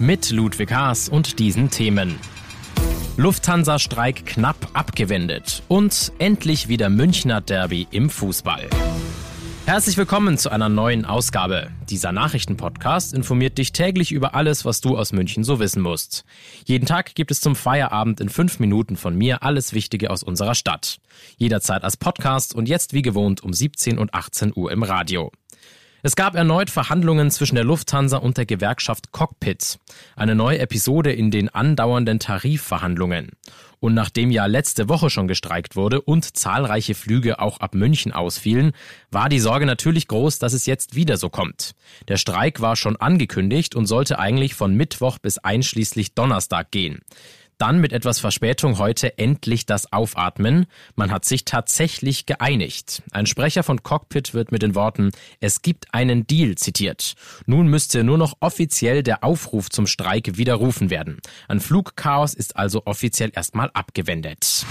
Mit Ludwig Haas und diesen Themen. Lufthansa-Streik knapp abgewendet und endlich wieder Münchner Derby im Fußball. Herzlich willkommen zu einer neuen Ausgabe. Dieser Nachrichtenpodcast informiert dich täglich über alles, was du aus München so wissen musst. Jeden Tag gibt es zum Feierabend in fünf Minuten von mir alles Wichtige aus unserer Stadt. Jederzeit als Podcast und jetzt wie gewohnt um 17 und 18 Uhr im Radio. Es gab erneut Verhandlungen zwischen der Lufthansa und der Gewerkschaft Cockpit. Eine neue Episode in den andauernden Tarifverhandlungen. Und nachdem ja letzte Woche schon gestreikt wurde und zahlreiche Flüge auch ab München ausfielen, war die Sorge natürlich groß, dass es jetzt wieder so kommt. Der Streik war schon angekündigt und sollte eigentlich von Mittwoch bis einschließlich Donnerstag gehen. Dann mit etwas Verspätung heute endlich das Aufatmen. Man hat sich tatsächlich geeinigt. Ein Sprecher von Cockpit wird mit den Worten Es gibt einen Deal zitiert. Nun müsste nur noch offiziell der Aufruf zum Streik widerrufen werden. Ein Flugchaos ist also offiziell erstmal abgewendet.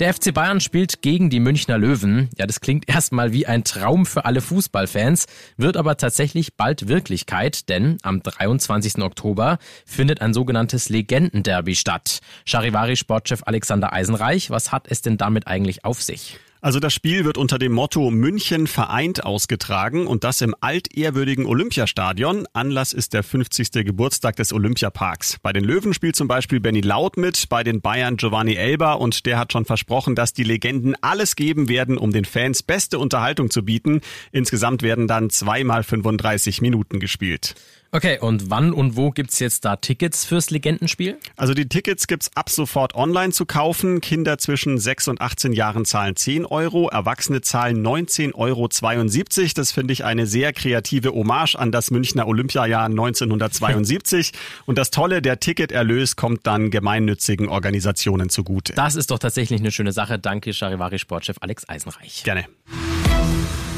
Der FC Bayern spielt gegen die Münchner Löwen. Ja, das klingt erstmal wie ein Traum für alle Fußballfans, wird aber tatsächlich bald Wirklichkeit, denn am 23. Oktober findet ein sogenanntes Legendenderby statt. Charivari-Sportchef Alexander Eisenreich, was hat es denn damit eigentlich auf sich? Also das Spiel wird unter dem Motto München vereint ausgetragen und das im altehrwürdigen Olympiastadion. Anlass ist der 50. Geburtstag des Olympiaparks. Bei den Löwen spielt zum Beispiel Benny Laut mit, bei den Bayern Giovanni Elber und der hat schon versprochen, dass die Legenden alles geben werden, um den Fans beste Unterhaltung zu bieten. Insgesamt werden dann zweimal 35 Minuten gespielt. Okay, und wann und wo gibt's jetzt da Tickets fürs Legendenspiel? Also die Tickets gibt's ab sofort online zu kaufen. Kinder zwischen 6 und 18 Jahren zahlen 10 Euro, Erwachsene zahlen 19,72 Euro. Das finde ich eine sehr kreative Hommage an das Münchner Olympiajahr 1972. und das Tolle, der Ticketerlös kommt dann gemeinnützigen Organisationen zugute. Das ist doch tatsächlich eine schöne Sache. Danke, Charivari-Sportchef Alex Eisenreich. Gerne.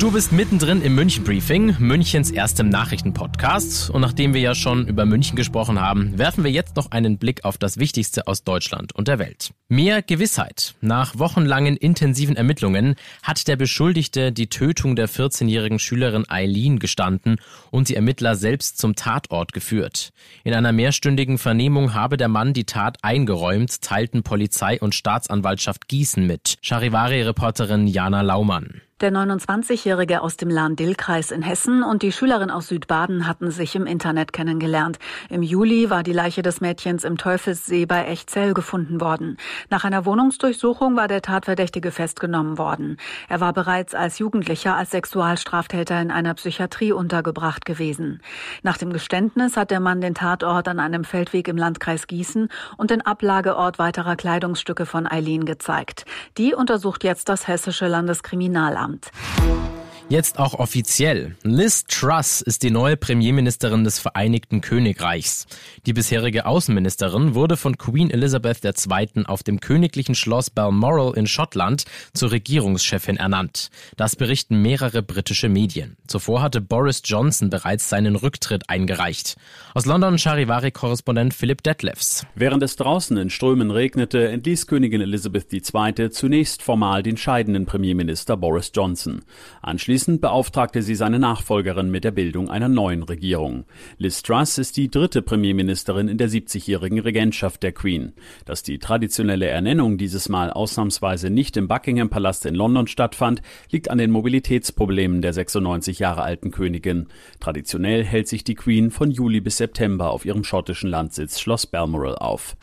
Du bist mittendrin im München Briefing, Münchens erstem Nachrichtenpodcast. Und nachdem wir ja schon über München gesprochen haben, werfen wir jetzt noch einen Blick auf das Wichtigste aus Deutschland und der Welt. Mehr Gewissheit. Nach wochenlangen intensiven Ermittlungen hat der Beschuldigte die Tötung der 14-jährigen Schülerin Eileen gestanden und die Ermittler selbst zum Tatort geführt. In einer mehrstündigen Vernehmung habe der Mann die Tat eingeräumt, teilten Polizei und Staatsanwaltschaft Gießen mit. Charivari-Reporterin Jana Laumann. Der 29-Jährige aus dem Lahn-Dill-Kreis in Hessen und die Schülerin aus Südbaden hatten sich im Internet kennengelernt. Im Juli war die Leiche des Mädchens im Teufelssee bei Echzell gefunden worden. Nach einer Wohnungsdurchsuchung war der Tatverdächtige festgenommen worden. Er war bereits als Jugendlicher als Sexualstraftäter in einer Psychiatrie untergebracht gewesen. Nach dem Geständnis hat der Mann den Tatort an einem Feldweg im Landkreis Gießen und den Ablageort weiterer Kleidungsstücke von Eileen gezeigt. Die untersucht jetzt das Hessische Landeskriminalamt. Abend. Jetzt auch offiziell. Liz Truss ist die neue Premierministerin des Vereinigten Königreichs. Die bisherige Außenministerin wurde von Queen Elizabeth II. auf dem königlichen Schloss Balmoral in Schottland zur Regierungschefin ernannt. Das berichten mehrere britische Medien. Zuvor hatte Boris Johnson bereits seinen Rücktritt eingereicht. Aus London Charivari-Korrespondent Philipp Detlefs. Während es draußen in Strömen regnete, entließ Königin Elizabeth II. zunächst formal den scheidenden Premierminister Boris Johnson. Anschließend Anschließend beauftragte sie seine Nachfolgerin mit der Bildung einer neuen Regierung. Liz Truss ist die dritte Premierministerin in der 70-jährigen Regentschaft der Queen. Dass die traditionelle Ernennung dieses Mal ausnahmsweise nicht im Buckingham Palast in London stattfand, liegt an den Mobilitätsproblemen der 96 Jahre alten Königin. Traditionell hält sich die Queen von Juli bis September auf ihrem schottischen Landsitz Schloss Balmoral auf.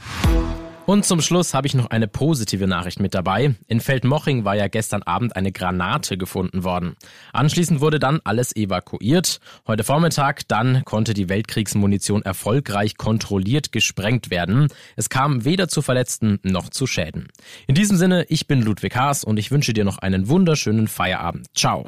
Und zum Schluss habe ich noch eine positive Nachricht mit dabei. In Feldmoching war ja gestern Abend eine Granate gefunden worden. Anschließend wurde dann alles evakuiert. Heute Vormittag dann konnte die Weltkriegsmunition erfolgreich kontrolliert gesprengt werden. Es kam weder zu Verletzten noch zu Schäden. In diesem Sinne, ich bin Ludwig Haas und ich wünsche dir noch einen wunderschönen Feierabend. Ciao.